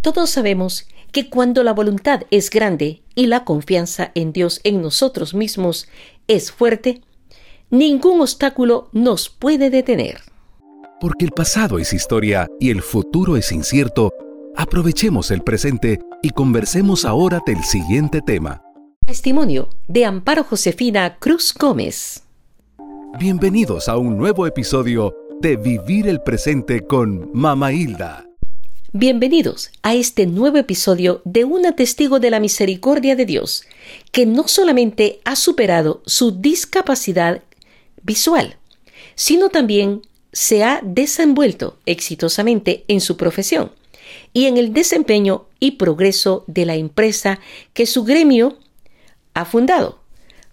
Todos sabemos que cuando la voluntad es grande y la confianza en Dios en nosotros mismos es fuerte, ningún obstáculo nos puede detener. Porque el pasado es historia y el futuro es incierto, aprovechemos el presente y conversemos ahora del siguiente tema. Testimonio de Amparo Josefina Cruz Gómez. Bienvenidos a un nuevo episodio de Vivir el Presente con Mama Hilda. Bienvenidos a este nuevo episodio de una testigo de la misericordia de Dios, que no solamente ha superado su discapacidad visual, sino también se ha desenvuelto exitosamente en su profesión y en el desempeño y progreso de la empresa que su gremio ha fundado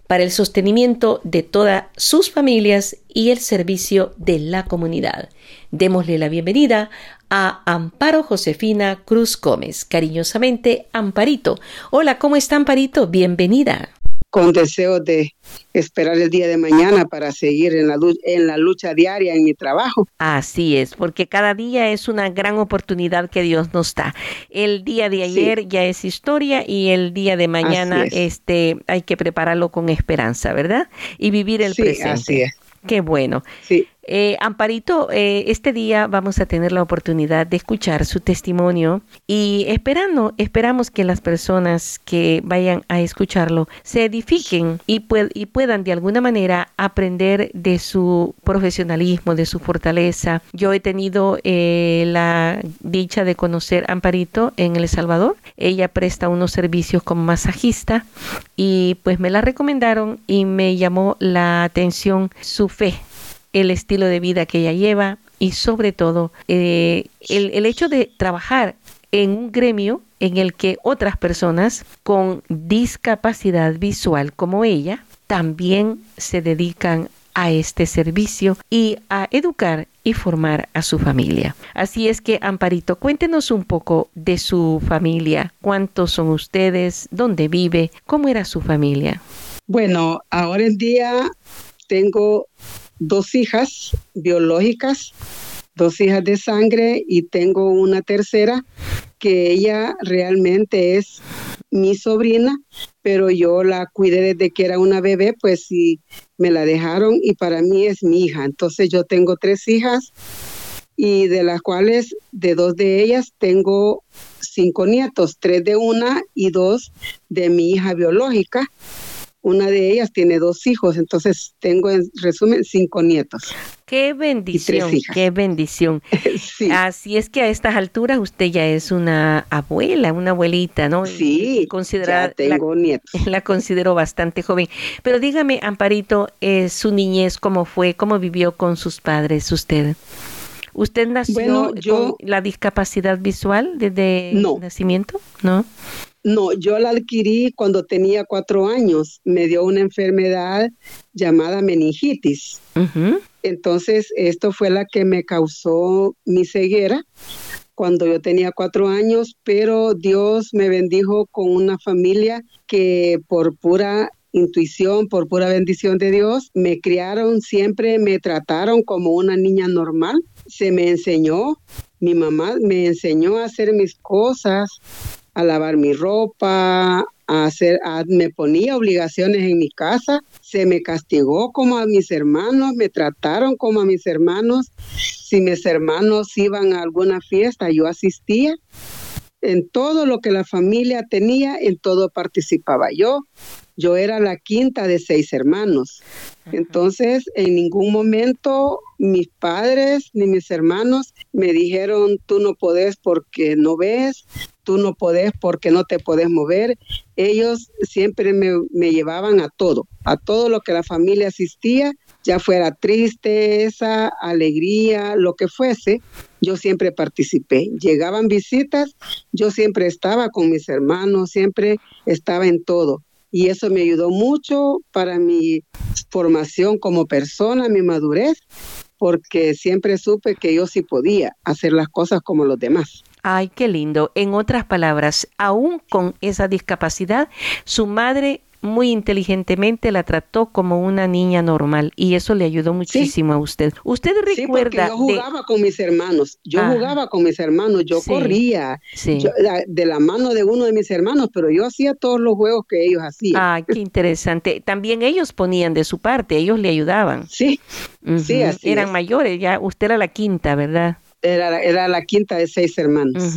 para el sostenimiento de todas sus familias y el servicio de la comunidad. Démosle la bienvenida a Amparo Josefina Cruz Gómez, cariñosamente Amparito. Hola, ¿cómo está Amparito? Bienvenida con deseo de esperar el día de mañana para seguir en la, en la lucha diaria en mi trabajo. Así es, porque cada día es una gran oportunidad que Dios nos da. El día de ayer ya es historia y el día de mañana este hay que prepararlo con esperanza, ¿verdad? Y vivir el presente. Así es. Qué bueno. Sí. Eh, Amparito, eh, este día vamos a tener la oportunidad de escuchar su testimonio y esperando, esperamos que las personas que vayan a escucharlo se edifiquen y, y puedan de alguna manera aprender de su profesionalismo, de su fortaleza. Yo he tenido eh, la dicha de conocer a Amparito en El Salvador. Ella presta unos servicios como masajista y pues me la recomendaron y me llamó la atención su fe el estilo de vida que ella lleva y sobre todo eh, el, el hecho de trabajar en un gremio en el que otras personas con discapacidad visual como ella también se dedican a este servicio y a educar y formar a su familia. Así es que, Amparito, cuéntenos un poco de su familia. ¿Cuántos son ustedes? ¿Dónde vive? ¿Cómo era su familia? Bueno, ahora en día tengo dos hijas biológicas, dos hijas de sangre y tengo una tercera que ella realmente es mi sobrina, pero yo la cuidé desde que era una bebé, pues sí, me la dejaron y para mí es mi hija. Entonces yo tengo tres hijas y de las cuales de dos de ellas tengo cinco nietos, tres de una y dos de mi hija biológica. Una de ellas tiene dos hijos, entonces tengo en resumen cinco nietos. Qué bendición, qué bendición. Así es que a estas alturas usted ya es una abuela, una abuelita, ¿no? Sí, ya tengo nietos. La considero bastante joven. Pero dígame, Amparito, eh, su niñez, ¿cómo fue? ¿Cómo vivió con sus padres usted? ¿Usted nació con la discapacidad visual desde nacimiento? No. No, yo la adquirí cuando tenía cuatro años. Me dio una enfermedad llamada meningitis. Entonces, esto fue la que me causó mi ceguera cuando yo tenía cuatro años, pero Dios me bendijo con una familia que por pura intuición, por pura bendición de Dios, me criaron siempre, me trataron como una niña normal. Se me enseñó, mi mamá me enseñó a hacer mis cosas, a lavar mi ropa, a hacer, me ponía obligaciones en mi casa, se me castigó como a mis hermanos, me trataron como a mis hermanos. Si mis hermanos iban a alguna fiesta, yo asistía. En todo lo que la familia tenía, en todo participaba yo. Yo era la quinta de seis hermanos. Entonces, en ningún momento mis padres ni mis hermanos me dijeron, tú no podés porque no ves, tú no podés porque no te podés mover. Ellos siempre me, me llevaban a todo, a todo lo que la familia asistía, ya fuera tristeza, alegría, lo que fuese, yo siempre participé. Llegaban visitas, yo siempre estaba con mis hermanos, siempre estaba en todo y eso me ayudó mucho para mi formación como persona, mi madurez, porque siempre supe que yo sí podía hacer las cosas como los demás. Ay, qué lindo. En otras palabras, aún con esa discapacidad, su madre muy inteligentemente la trató como una niña normal y eso le ayudó muchísimo a usted. ¿Usted recuerda? Sí, yo jugaba con mis hermanos, yo ah. jugaba con mis hermanos, yo corría de la mano de uno de mis hermanos, pero yo hacía todos los juegos que ellos hacían. Ah, qué interesante. También ellos ponían de su parte, ellos le ayudaban. Sí, sí, así Eran mayores, ya usted era la quinta, ¿verdad? Era, era, la quinta de seis hermanos.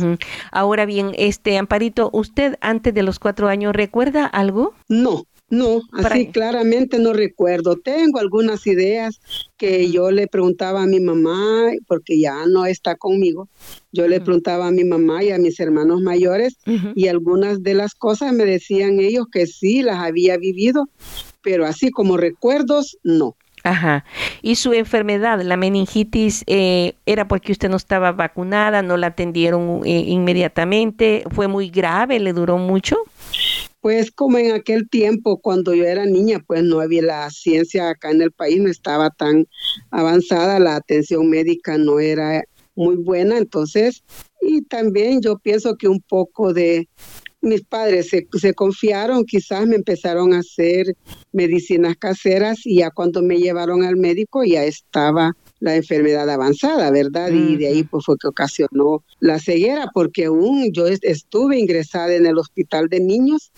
Ahora bien, este Amparito, ¿usted antes de los cuatro años recuerda algo? No, no, así claramente no recuerdo. Tengo algunas ideas que yo le preguntaba a mi mamá, porque ya no está conmigo. Yo le preguntaba a mi mamá y a mis hermanos mayores y algunas de las cosas me decían ellos que sí las había vivido, pero así como recuerdos, no. Ajá. ¿Y su enfermedad, la meningitis, eh, era porque usted no estaba vacunada, no la atendieron eh, inmediatamente? ¿Fue muy grave? ¿Le duró mucho? Pues como en aquel tiempo, cuando yo era niña, pues no había la ciencia acá en el país, no estaba tan avanzada, la atención médica no era muy buena, entonces, y también yo pienso que un poco de mis padres se, se, confiaron, quizás me empezaron a hacer medicinas caseras y ya cuando me llevaron al médico ya estaba la enfermedad avanzada, ¿verdad? Y de ahí pues fue que ocasionó la ceguera, porque aún yo estuve ingresada en el hospital de niños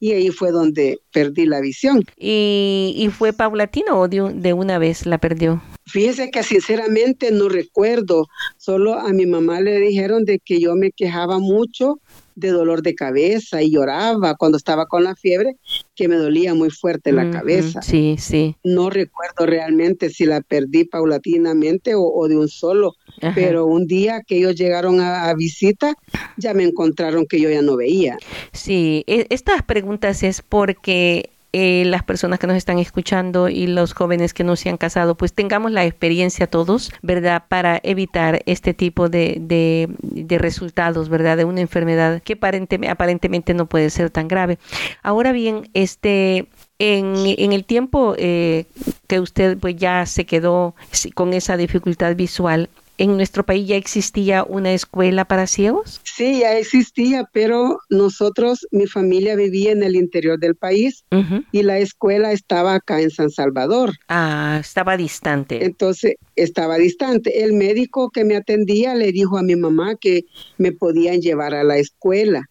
y ahí fue donde perdí la visión. ¿Y, fue paulatino o de, de, una vez la perdió? Fíjese que sinceramente no recuerdo, solo a mi mamá le dijeron de que yo me quejaba mucho de dolor de cabeza y lloraba cuando estaba con la fiebre, que me dolía muy fuerte la cabeza. Sí, sí. No recuerdo realmente si la perdí paulatinamente o, de un solo, pero un día que ellos llegaron a, visita, ya me encontraron que yo ya no veía. Sí, e, estas preguntas es porque eh, las personas que nos están escuchando y los jóvenes que no se han casado, pues tengamos la experiencia todos, ¿verdad? Para evitar este tipo de, de, resultados, ¿verdad? De una enfermedad que aparentemente, aparentemente no puede ser tan grave. Ahora bien, este, en, en, el tiempo eh, que usted pues ya se quedó con esa dificultad visual, en nuestro país ya existía una escuela para ciegos? Sí, ya existía, pero nosotros, mi familia vivía en el interior del país y la escuela estaba acá en San Salvador. Ah, estaba distante. Entonces, estaba distante. El médico que me atendía le dijo a mi mamá que me podían llevar a la escuela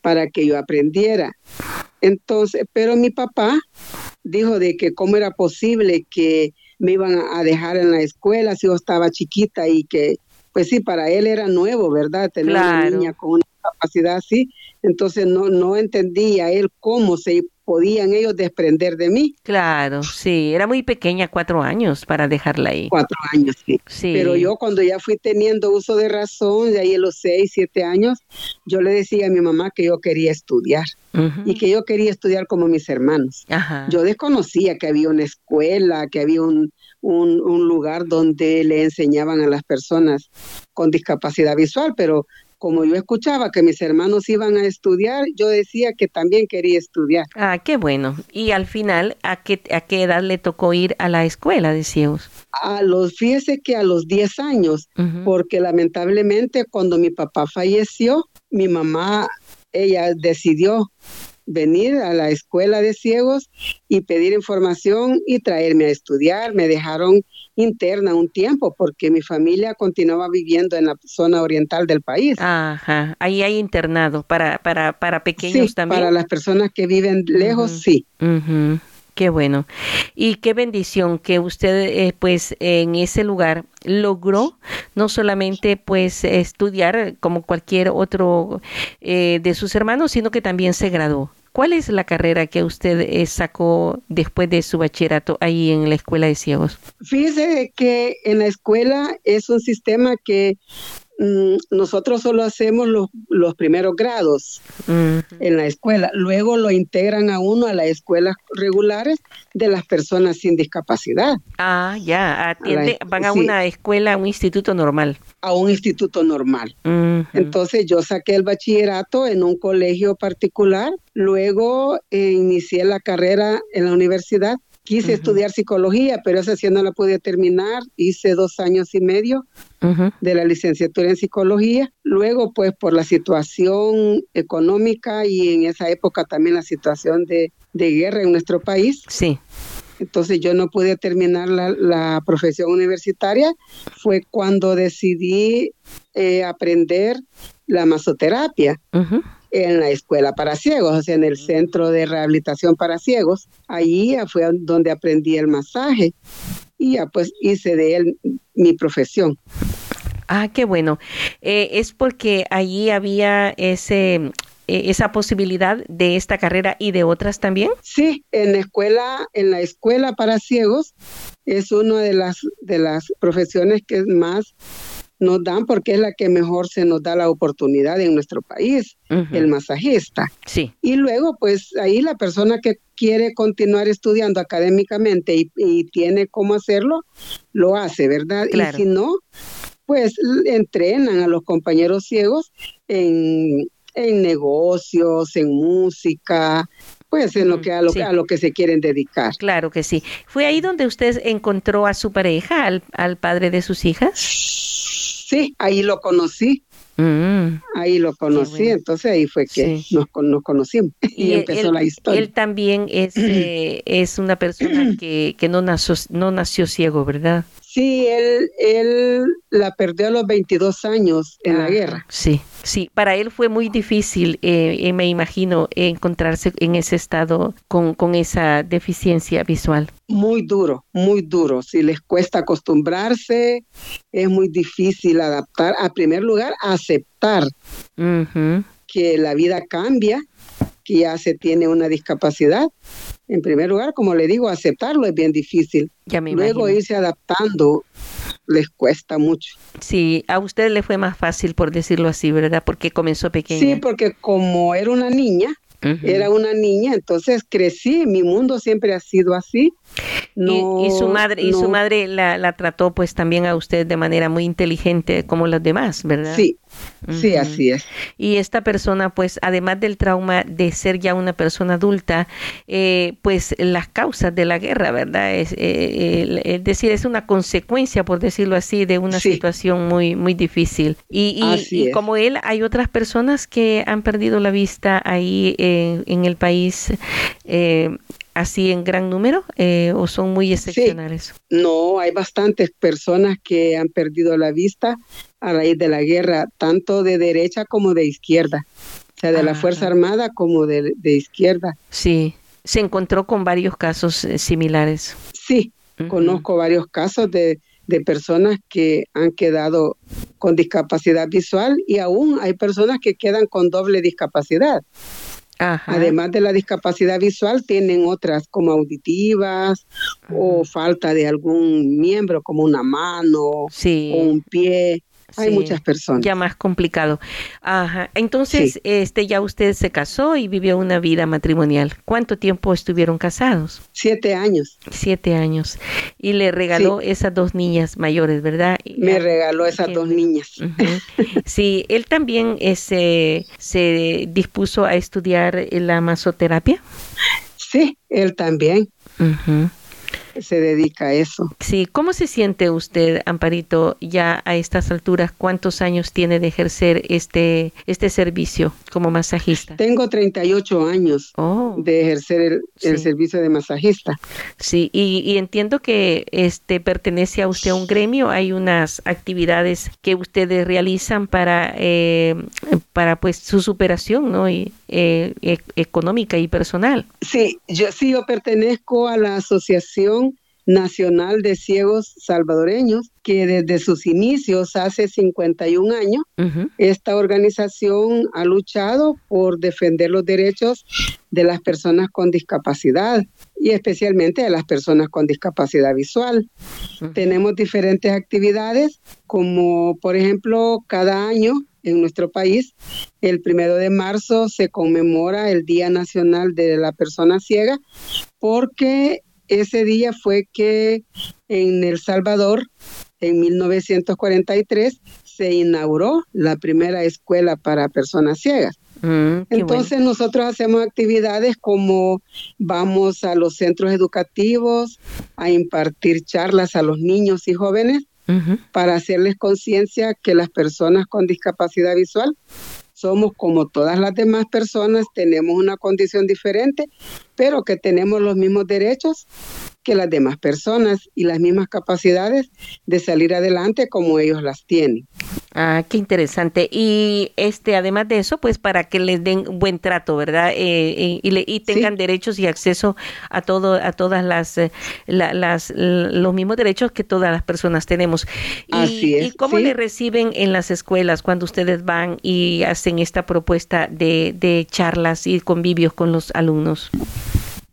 para que yo aprendiera. Entonces, pero mi papá dijo de que cómo era posible que me iban a dejar en la escuela si yo estaba chiquita y que, pues sí, para él era nuevo, ¿verdad? Tener una niña con una capacidad así. Entonces no, no entendía él cómo se podían ellos desprender de mí. Claro, sí, era muy pequeña, cuatro años para dejarla ahí. Cuatro años, sí. sí. Pero yo cuando ya fui teniendo uso de razón, de ahí a los seis, siete años, yo le decía a mi mamá que yo quería estudiar y que yo quería estudiar como mis hermanos. Yo desconocía que había una escuela, que había un, un, un lugar donde le enseñaban a las personas con discapacidad visual, pero como yo escuchaba que mis hermanos iban a estudiar, yo decía que también quería estudiar. Ah, qué bueno. Y al final, ¿a qué, a qué edad le tocó ir a la escuela de ciegos? A los, fíjese que a los 10 años, porque lamentablemente cuando mi papá falleció, mi mamá, ella decidió venir a la escuela de ciegos y pedir información y traerme a estudiar. Me dejaron interna un tiempo porque mi familia continuaba viviendo en la zona oriental del país. Ajá, ahí hay internado para, para, para pequeños también. Para las personas que viven lejos, sí. Qué bueno. Y qué bendición que usted, eh, pues, en ese lugar logró no solamente, pues, estudiar como cualquier otro eh, de sus hermanos, sino que también se graduó. ¿Cuál es la carrera que usted eh, sacó después de su bachillerato ahí en la escuela de ciegos? Fíjese que en la escuela es un sistema que nosotros solo hacemos los, los primeros grados en la escuela, luego lo integran a uno a las escuelas regulares de las personas sin discapacidad. Ah, ya, van a una escuela, a un instituto normal. A un instituto normal. Entonces yo saqué el bachillerato en un colegio particular, luego eh, inicié la carrera en la universidad Quise estudiar psicología, pero esa sí no la pude terminar. Hice dos años y medio de la licenciatura en psicología. Luego, pues por la situación económica y en esa época también la situación de, de guerra en nuestro país. Sí. Entonces yo no pude terminar la, la profesión universitaria. Fue cuando decidí eh, aprender la masoterapia en la escuela para ciegos, o sea, en el centro de rehabilitación para ciegos. Allí fue donde aprendí el masaje y ya pues hice de él mi profesión. Ah, qué bueno. Eh, es porque allí había ese e, esa posibilidad de esta carrera y de otras también? Sí, en la escuela, en la escuela para ciegos es una de las de las profesiones que más nos dan porque es la que mejor se nos da la oportunidad en nuestro país, el masajista. Sí. Y luego, pues ahí la persona que quiere continuar estudiando académicamente y, tiene cómo hacerlo, lo hace, ¿verdad? Y si no, pues entrenan a los compañeros ciegos en, en negocios, en música, pues en lo que a lo, a lo que se quieren dedicar. Claro que sí. ¿Fue ahí donde usted encontró a su pareja, al, al padre de sus hijas? Sí, ahí lo conocí. Mm. Ahí lo conocí, entonces ahí fue que nos, nos, conocimos y, empezó la historia. Él también es, eh, es una persona que, que no, nació, no nació ciego, ¿verdad? Sí, él, él la perdió a los 22 años en la ah, guerra. Sí, sí, para él fue muy difícil, eh, eh, me imagino, encontrarse en ese estado con, con esa deficiencia visual. Muy duro, muy duro. Si les cuesta acostumbrarse, es muy difícil adaptar. A primer lugar, aceptar que la vida cambia, que ya se tiene una discapacidad en primer lugar, como le digo, aceptarlo es bien difícil. Luego irse adaptando les cuesta mucho. Sí, a usted le fue más fácil, por decirlo así, ¿verdad? Porque comenzó pequeña. Sí, porque como era una niña, era una niña, entonces crecí, mi mundo siempre ha sido así. y, su madre, y su madre la, la, trató pues también a usted de manera muy inteligente como los demás, ¿verdad? Sí, Sí, así es. Y esta persona, pues, además del trauma de ser ya una persona adulta, eh, pues las causas de la guerra, ¿verdad? Es, eh, es, decir, es una consecuencia, por decirlo así, de una situación muy, muy difícil. Y, y, como él, hay otras personas que han perdido la vista ahí en, en el país. Eh, así en gran número eh, o son muy excepcionales? No, hay bastantes personas que han perdido la vista a raíz de la guerra, tanto de derecha como de izquierda, o sea, de la Fuerza Armada como de, izquierda. Sí, se encontró con varios casos eh, similares. Sí, conozco varios casos de, de personas que han quedado con discapacidad visual y aún hay personas que quedan con doble discapacidad. Además de la discapacidad visual, tienen otras como auditivas o falta de algún miembro como una mano o un pie. Hay muchas personas. Ya más complicado. Ajá. Entonces, este, ya usted se casó y vivió una vida matrimonial. ¿Cuánto tiempo estuvieron casados? Siete años. Siete años. Y le regaló esas dos niñas mayores, ¿verdad? Me regaló esas dos niñas. Sí, él también ese, se dispuso a estudiar la masoterapia. Sí, él también se dedica a eso. Sí, ¿cómo se siente usted, Amparito, ya a estas alturas? ¿Cuántos años tiene de ejercer este, este servicio como masajista? Tengo 38 años oh. de ejercer el, servicio de masajista. Sí, y, entiendo que este pertenece a usted a un gremio, hay unas actividades que ustedes realizan para, eh, para pues su superación, ¿no? Y, eh, e, económica y personal. Sí, yo sí, yo pertenezco a la Asociación Nacional de Ciegos Salvadoreños, que desde sus inicios, hace 51 años, esta organización ha luchado por defender los derechos de las personas con discapacidad y especialmente de las personas con discapacidad visual. Tenemos diferentes actividades, como por ejemplo, cada año en nuestro país. El primero de marzo se conmemora el Día Nacional de la Persona Ciega porque ese día fue que en El Salvador, en 1943, se inauguró la primera escuela para personas ciegas. Mm, Entonces nosotros hacemos actividades como vamos a los centros educativos a impartir charlas a los niños y jóvenes para hacerles conciencia que las personas con discapacidad visual somos como todas las demás personas, tenemos una condición diferente, pero que tenemos los mismos derechos que las demás personas y las mismas capacidades de salir adelante como ellos las tienen. Ah, qué interesante. Y este, además de eso, pues para que les den buen trato, ¿verdad? Eh, eh, y, y, tengan derechos y acceso a todo, a todas las, eh, las, los mismos derechos que todas las personas tenemos. Y, Así es, ¿Y cómo le reciben en las escuelas cuando ustedes van y hacen esta propuesta de, de charlas y convivios con los alumnos?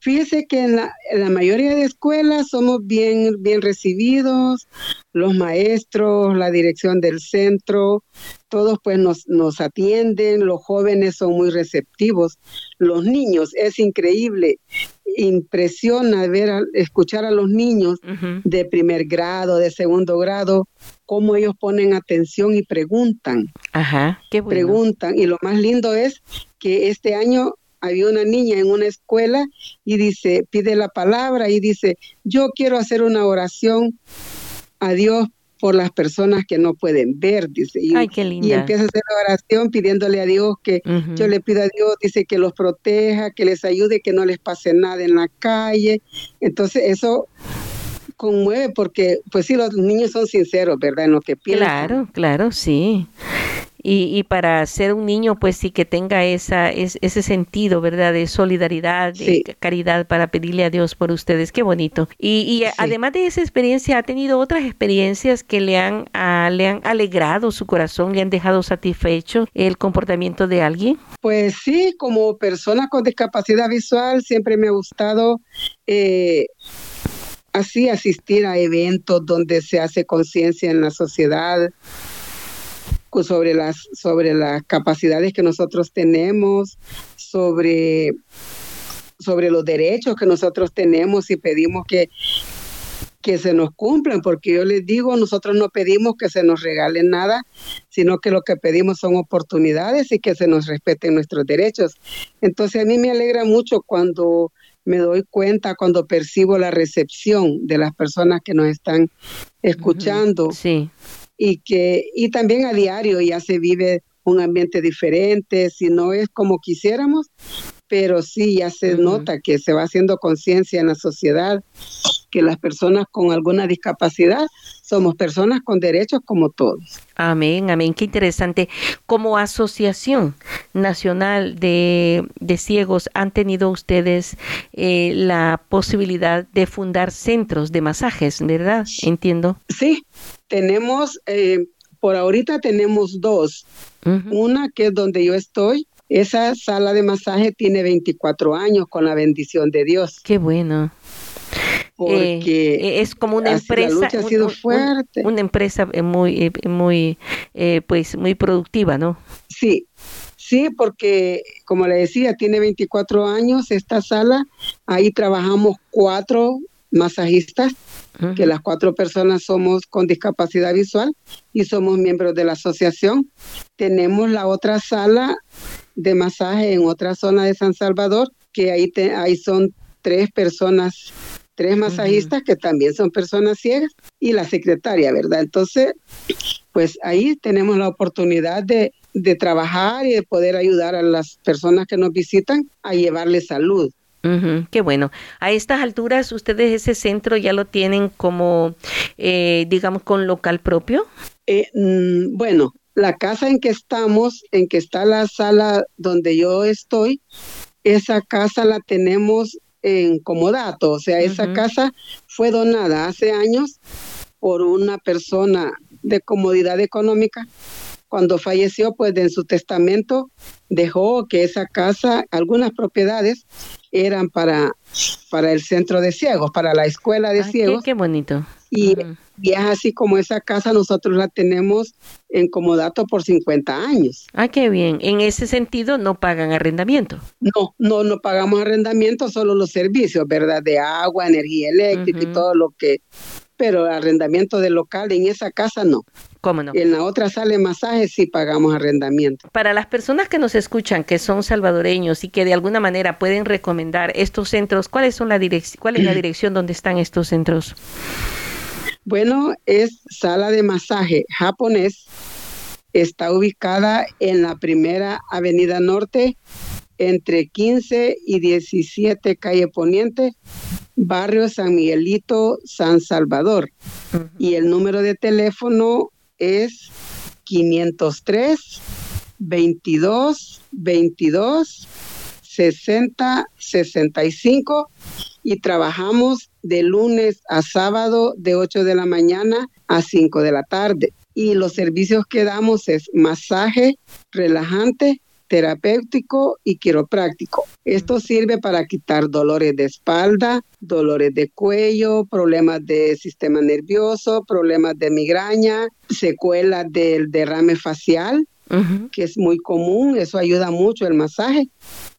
Fíjese que en la, mayoría de escuelas somos bien, bien recibidos, los maestros, la dirección del centro, todos pues nos, nos atienden, los jóvenes son muy receptivos, los niños, es increíble, impresiona ver, escuchar a los niños de primer grado, de segundo grado, cómo ellos ponen atención y preguntan. Ajá, qué bueno. Preguntan, y lo más lindo es que este año había una niña en una escuela y dice, pide la palabra y dice, yo quiero hacer una oración a Dios por las personas que no pueden ver, dice. Y, Ay, qué linda. y empieza a hacer la oración pidiéndole a Dios que yo le pido a Dios, dice que los proteja, que les ayude, que no les pase nada en la calle. Entonces eso conmueve porque, pues sí, los niños son sinceros, ¿verdad? En lo que piensan. Claro, claro, sí y, y, para ser un niño pues sí que tenga esa ese sentido verdad de solidaridad de caridad para pedirle a Dios por ustedes. Qué bonito. Y, y además de esa experiencia ha tenido otras experiencias que le han le han alegrado su corazón le han dejado satisfecho el comportamiento de alguien pues sí como persona con discapacidad visual siempre me ha gustado eh, así asistir a eventos donde se hace conciencia en la sociedad sobre las, sobre las capacidades que nosotros tenemos, sobre, sobre los derechos que nosotros tenemos y pedimos que, que se nos cumplan, porque yo les digo, nosotros no pedimos que se nos regalen nada, sino que lo que pedimos son oportunidades y que se nos respeten nuestros derechos. Entonces a mí me alegra mucho cuando me doy cuenta, cuando percibo la recepción de las personas que nos están escuchando. Sí y que y también a diario ya se vive un ambiente diferente, si no es como quisiéramos, pero sí ya se nota que se va haciendo conciencia en la sociedad que las personas con alguna discapacidad somos personas con derechos como todos. Amén, amén, qué interesante. Como Asociación Nacional de, de Ciegos, ¿han tenido ustedes eh, la posibilidad de fundar centros de masajes, verdad? Entiendo. Sí, tenemos, eh, por ahorita tenemos dos. Una que es donde yo estoy, esa sala de masaje tiene 24 años con la bendición de Dios. Qué bueno. Porque eh, es como una empresa, la lucha ha sido fuerte. una empresa eh, muy, muy, pues muy productiva, ¿no? Sí, sí, porque como le decía, tiene 24 años esta sala. Ahí trabajamos cuatro masajistas que las cuatro personas somos con discapacidad visual y somos miembros de la asociación. Tenemos la otra sala de masaje en otra zona de San Salvador, que ahí, ahí son tres personas, tres masajistas que también son personas ciegas y la secretaria, ¿verdad? Entonces, pues ahí tenemos la oportunidad de, de trabajar y de poder ayudar a las personas que nos visitan a llevarles salud qué bueno. A estas alturas, ¿ustedes ese centro ya lo tienen como, eh, digamos, con local propio? Eh, mm, bueno, la casa en que estamos, en que está la sala donde yo estoy, esa casa la tenemos en comodato, o sea, esa casa fue donada hace años por una persona de comodidad económica cuando falleció, pues en su testamento dejó que esa casa, algunas propiedades eran para, para el centro de ciegos, para la escuela de ciegos. Qué, bonito. Y, es así como esa casa nosotros la tenemos en comodato por 50 años. Ah, qué bien. En ese sentido no pagan arrendamiento. No, no, no pagamos arrendamiento, solo los servicios, ¿verdad? De agua, energía eléctrica y todo lo que pero arrendamiento de local en esa casa no. ¿Cómo no? En la otra sala de masaje sí pagamos arrendamiento. Para las personas que nos escuchan, que son salvadoreños y que de alguna manera pueden recomendar estos centros, ¿cuáles son la cuál es la dirección donde están estos centros? Bueno, es sala de masaje japonés. Está ubicada en la primera avenida norte, entre 15 y 17 calle Poniente, barrio San Miguelito, San Salvador. Y el número de teléfono es 503 22 22 60 65 y trabajamos de lunes a sábado de 8 de la mañana a 5 de la tarde. Y los servicios que damos es masaje relajante, terapéutico y quiropráctico. Esto sirve para quitar dolores de espalda, dolores de cuello, problemas de sistema nervioso, problemas de migraña, secuelas del derrame facial, que es muy común, eso ayuda mucho el masaje,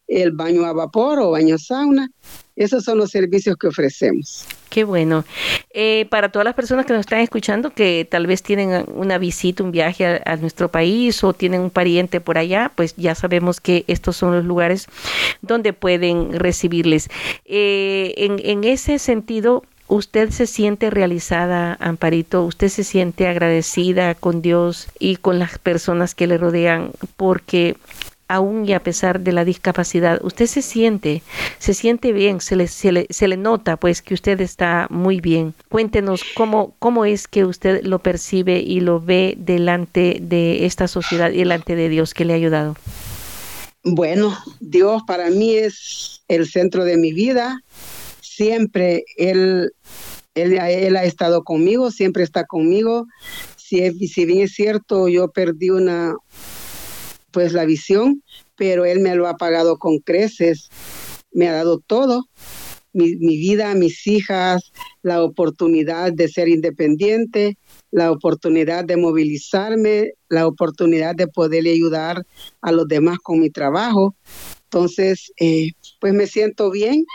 el baño a vapor o baño sauna. Esos son los servicios que ofrecemos. Qué bueno. Eh, para todas las personas que nos están escuchando, que tal vez tienen una visita, un viaje a, nuestro país o tienen un pariente por allá, pues ya sabemos que estos son los lugares donde pueden recibirles. Eh, en, en ese sentido, ¿Usted se siente realizada, Amparito? ¿Usted se siente agradecida con Dios y con las personas que le rodean? Porque aún y a pesar de la discapacidad, usted se siente, se siente bien, se le, se le, se le nota pues que usted está muy bien. Cuéntenos cómo, cómo es que usted lo percibe y lo ve delante de esta sociedad y delante de Dios que le ha ayudado. Bueno, Dios para mí es el centro de mi vida. Siempre Él, él, él ha estado conmigo, siempre está conmigo. Si, si bien es cierto, yo perdí una, pues la visión, pero Él me lo ha pagado con creces, me ha dado todo, mi, vida, mis hijas, la oportunidad de ser independiente, la oportunidad de movilizarme, la oportunidad de poderle ayudar a los demás con mi trabajo. Entonces, eh, pues me siento bien,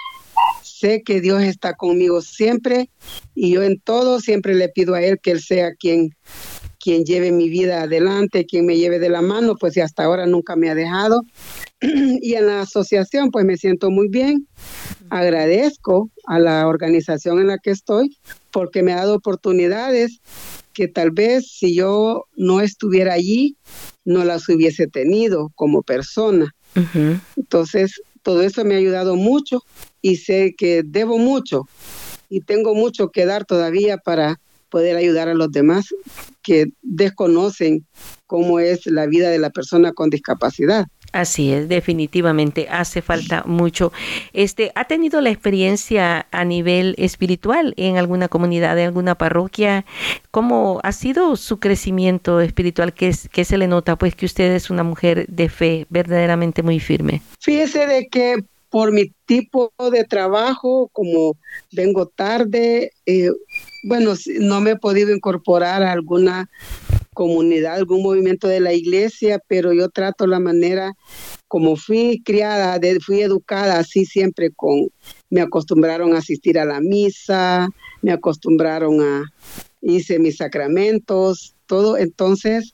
sé que Dios está conmigo siempre y yo en todo siempre le pido a Él que Él sea quien quien lleve mi vida adelante, quien me lleve de la mano, pues y hasta ahora nunca me ha dejado. y en la asociación, pues me siento muy bien. Agradezco a la organización en la que estoy porque me ha dado oportunidades que tal vez si yo no estuviera allí, no las hubiese tenido como persona. Entonces, todo eso me ha ayudado mucho y sé que debo mucho y tengo mucho que dar todavía para poder ayudar a los demás que desconocen cómo es la vida de la persona con discapacidad. Así es, definitivamente hace falta mucho. Este, ¿ha tenido la experiencia a nivel espiritual en alguna comunidad, en alguna parroquia? ¿Cómo ha sido su crecimiento espiritual? ¿Qué, qué se le nota? Pues que usted es una mujer de fe, verdaderamente muy firme. Fíjese de que por mi tipo de trabajo, como vengo tarde, eh, bueno, no me he podido incorporar a alguna comunidad, algún movimiento de la iglesia, pero yo trato la manera como fui criada, fui educada así siempre con, me acostumbraron a asistir a la misa, me acostumbraron a, hice mis sacramentos, todo, entonces,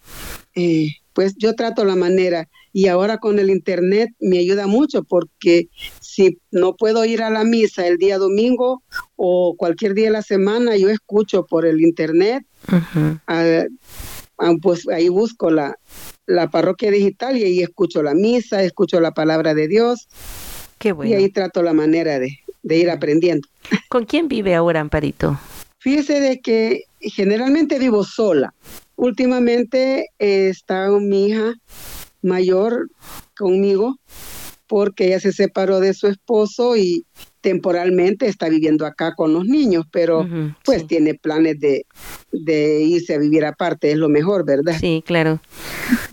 eh, pues yo trato la manera y ahora con el internet me ayuda mucho porque si no puedo ir a la misa el día domingo o cualquier día de la semana, yo escucho por el internet, ah, ah, pues ahí busco la, la parroquia digital y ahí escucho la misa, escucho la palabra de Dios. Qué bueno. Y ahí trato la manera de, de ir aprendiendo. ¿Con quién vive ahora, Amparito? Fíjese de que generalmente vivo sola. Últimamente eh, está mi hija mayor conmigo porque ella se separó de su esposo y temporalmente está viviendo acá con los niños, pero pues tiene planes de, de, irse a vivir aparte, es lo mejor, ¿verdad? Sí, claro.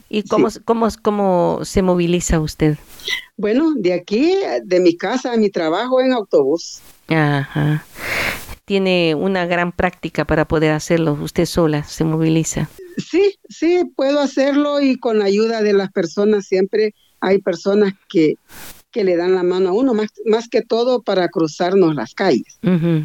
¿Y cómo, cómo, cómo se moviliza usted? Bueno, de aquí, de mi casa a mi trabajo en autobús. Ajá tiene una gran práctica para poder hacerlo. Usted sola se moviliza. Sí, sí, puedo hacerlo y con la ayuda de las personas siempre hay personas que, que le dan la mano a uno, más, más que todo para cruzarnos las calles.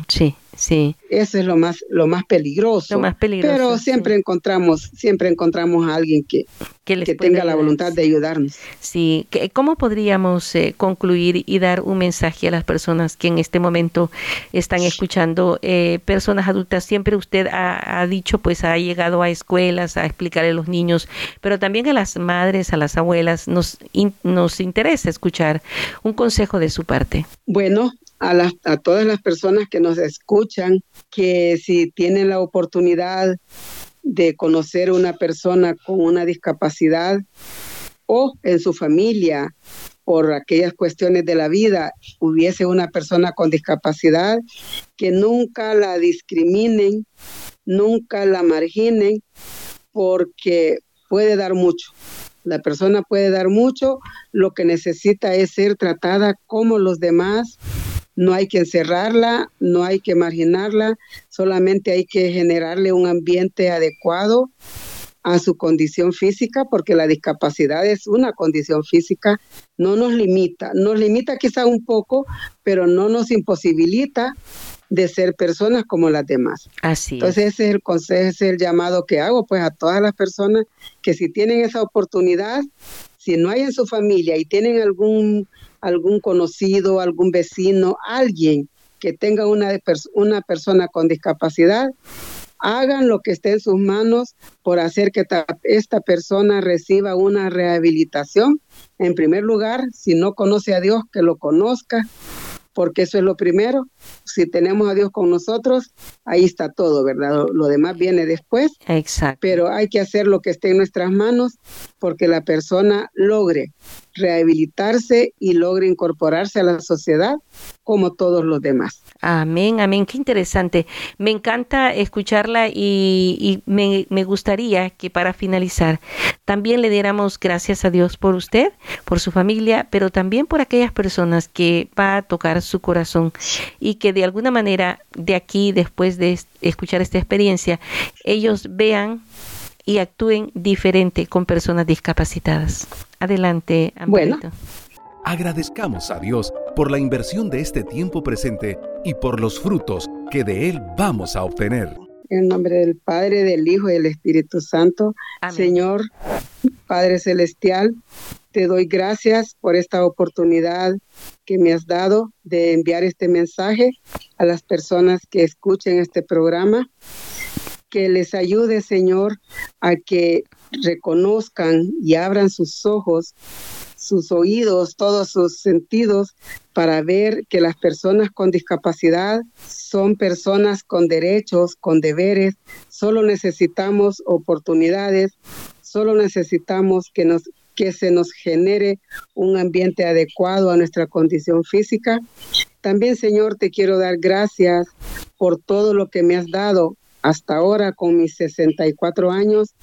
sí, sí. Eso es lo más, lo más peligroso. Lo más peligroso. Pero siempre encontramos, siempre encontramos a alguien que, que, tenga la voluntad de ayudarnos. Sí, ¿cómo podríamos eh, concluir y dar un mensaje a las personas que en este momento están escuchando? Eh, personas adultas, siempre usted ha, dicho, pues ha llegado a escuelas a explicarle a los niños, pero también a las madres, a las abuelas, nos, nos interesa escuchar un consejo de su parte. Bueno, a, a todas las personas que nos escuchan, que si tienen la oportunidad de conocer una persona con una discapacidad o en su familia por aquellas cuestiones de la vida hubiese una persona con discapacidad, que nunca la discriminen, nunca la marginen, porque puede dar mucho. La persona puede dar mucho, lo que necesita es ser tratada como los demás, no hay que encerrarla, no hay que marginarla, solamente hay que generarle un ambiente adecuado a su condición física, porque la discapacidad es una condición física, no nos limita, nos limita quizá un poco, pero no nos imposibilita de ser personas como las demás. Así. Entonces ese es el consejo, ese es el llamado que hago, pues a todas las personas que si tienen esa oportunidad, si no hay en su familia y tienen algún algún conocido, algún vecino, alguien que tenga una, una persona con discapacidad, hagan lo que esté en sus manos por hacer que esta persona reciba una rehabilitación. En primer lugar, si no conoce a Dios, que lo conozca, porque eso es lo primero. Si tenemos a Dios con nosotros, ahí está todo, ¿verdad? Lo, demás viene después. Exacto. Pero hay que hacer lo que esté en nuestras manos porque la persona logre rehabilitarse y logre incorporarse a la sociedad como todos los demás. Amén, amén, qué interesante. Me encanta escucharla y, me, me, gustaría que para finalizar también le diéramos gracias a Dios por usted, por su familia, pero también por aquellas personas que va a tocar su corazón y que de alguna manera de aquí, después de escuchar esta experiencia, ellos vean y actúen diferente con personas discapacitadas. Adelante, Amparito. Bueno. Agradezcamos a Dios por la inversión de este tiempo presente y por los frutos que de él vamos a obtener. En nombre del Padre, del Hijo y del Espíritu Santo, Señor, Padre Celestial, te doy gracias por esta oportunidad que me has dado de enviar este mensaje a las personas que escuchen este programa. Que les ayude, Señor, a que reconozcan y abran sus ojos, sus oídos, todos sus sentidos para ver que las personas con discapacidad son personas con derechos, con deberes. Solo necesitamos oportunidades, solo necesitamos que nos que se nos genere un ambiente adecuado a nuestra condición física. También, Señor, te quiero dar gracias por todo lo que me has dado hasta ahora con mis 64 años,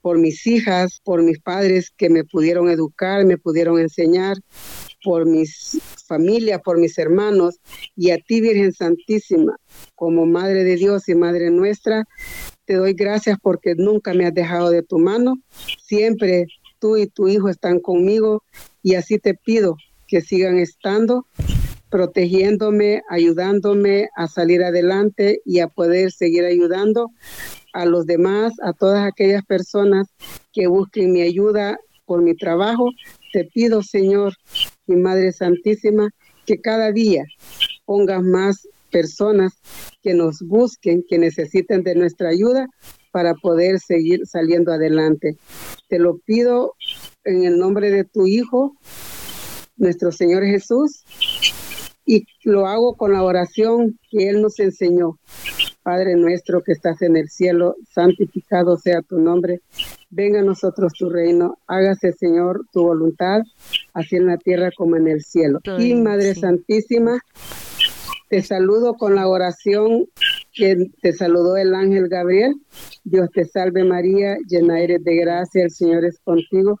por mis hijas, por mis padres que me pudieron educar, me pudieron enseñar, por mis familias, por mis hermanos y a ti Virgen Santísima, como Madre de Dios y Madre nuestra, te doy gracias porque nunca me has dejado de tu mano, siempre tú y tu hijo están conmigo y así te pido que sigan estando protegiéndome, ayudándome a salir adelante y a poder seguir ayudando a los demás, a todas aquellas personas que busquen mi ayuda por mi trabajo. Te pido, Señor, mi Madre Santísima, que cada día pongas más personas que nos busquen, que necesiten de nuestra ayuda para poder seguir saliendo adelante. Te lo pido en el nombre de tu Hijo, nuestro Señor Jesús, y lo hago con la oración que Él nos enseñó. Padre nuestro que estás en el cielo, santificado sea tu nombre. Venga a nosotros tu reino. Hágase, Señor, tu voluntad, así en la tierra como en el cielo. Y Madre Santísima, te saludo con la oración que te saludó el ángel Gabriel. Dios te salve María, llena eres de gracia, el Señor es contigo.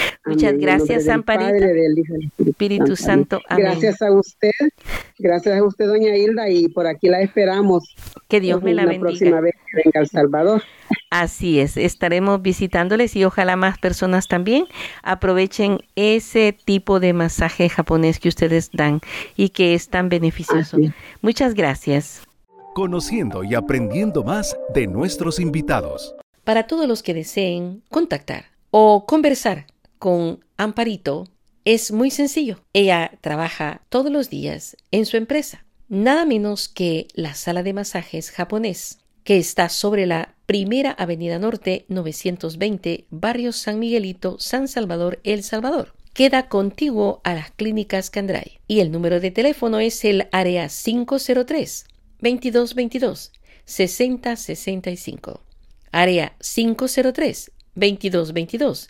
Muchas gracias, Amparita. Espíritu, Santo. Gracias a usted, gracias a usted, doña Hilda, y por aquí la esperamos Que Dios me la, bendiga. La próxima vez que venga al Salvador. Así es, estaremos visitándoles y ojalá más personas también aprovechen ese tipo de masaje japonés que ustedes dan y que es tan beneficioso. Muchas gracias. Conociendo y aprendiendo más de nuestros invitados. Para todos los que deseen contactar o conversar con Amparito, es muy sencillo. Ella trabaja todos los días en su empresa nada menos que la sala de masajes japonés, que está sobre la Primera Avenida Norte 920, Barrio San Miguelito, San Salvador, El Salvador. Queda contiguo a las clínicas Candray. Y el número de teléfono es el área 503 2222 6065. Área 503 2222